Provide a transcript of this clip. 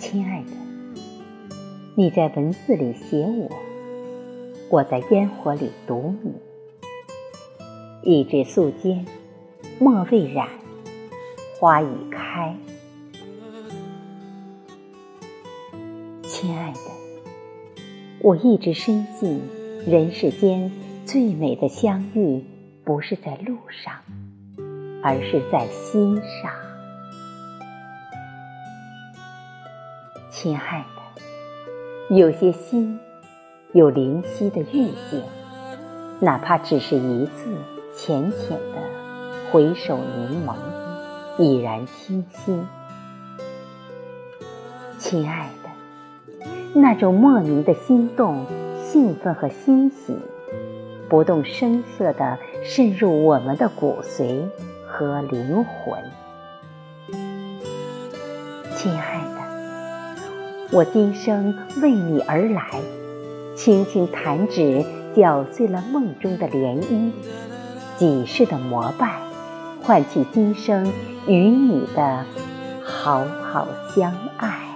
亲爱的你在文字里写我，我在烟火里读你。一纸素笺，墨未染，花已开。亲爱的，我一直深信，人世间最美的相遇，不是在路上，而是在心上。亲爱的，有些心有灵犀的遇见，哪怕只是一字浅浅的回首凝眸，已然倾心。亲爱的，那种莫名的心动、兴奋和欣喜，不动声色地渗入我们的骨髓和灵魂。亲爱的。我今生为你而来，轻轻弹指，搅碎了梦中的涟漪；几世的膜拜，唤起今生与你的好好相爱。